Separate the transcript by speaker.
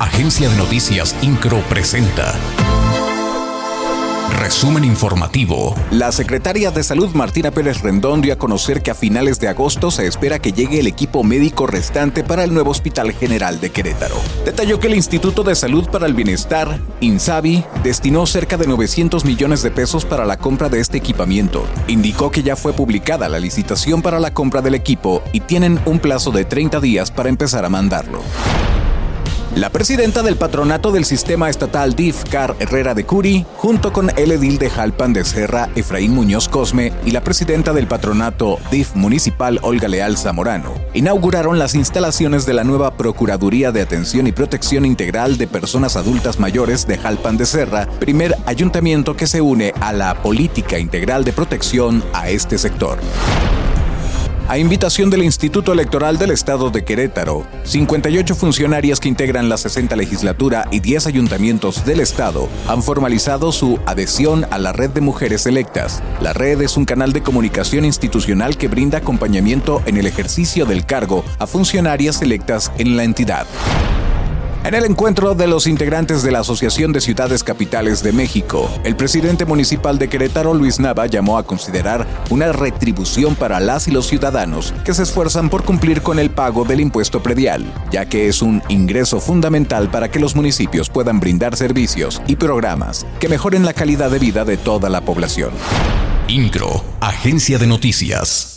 Speaker 1: Agencia de Noticias Incro presenta. Resumen informativo.
Speaker 2: La secretaria de Salud Martina Pérez Rendón dio a conocer que a finales de agosto se espera que llegue el equipo médico restante para el nuevo Hospital General de Querétaro. Detalló que el Instituto de Salud para el Bienestar, INSABI, destinó cerca de 900 millones de pesos para la compra de este equipamiento. Indicó que ya fue publicada la licitación para la compra del equipo y tienen un plazo de 30 días para empezar a mandarlo. La presidenta del patronato del sistema estatal DIF, Car Herrera de Curi, junto con el edil de Jalpan de Serra, Efraín Muñoz Cosme, y la presidenta del patronato DIF municipal, Olga Leal Zamorano, inauguraron las instalaciones de la nueva Procuraduría de Atención y Protección Integral de Personas Adultas Mayores de Jalpan de Serra, primer ayuntamiento que se une a la política integral de protección a este sector. A invitación del Instituto Electoral del Estado de Querétaro, 58 funcionarias que integran la 60 legislatura y 10 ayuntamientos del Estado han formalizado su adhesión a la red de mujeres electas. La red es un canal de comunicación institucional que brinda acompañamiento en el ejercicio del cargo a funcionarias electas en la entidad. En el encuentro de los integrantes de la Asociación de Ciudades Capitales de México, el presidente municipal de Querétaro, Luis Nava, llamó a considerar una retribución para las y los ciudadanos que se esfuerzan por cumplir con el pago del impuesto predial, ya que es un ingreso fundamental para que los municipios puedan brindar servicios y programas que mejoren la calidad de vida de toda la población.
Speaker 1: INCRO, Agencia de Noticias.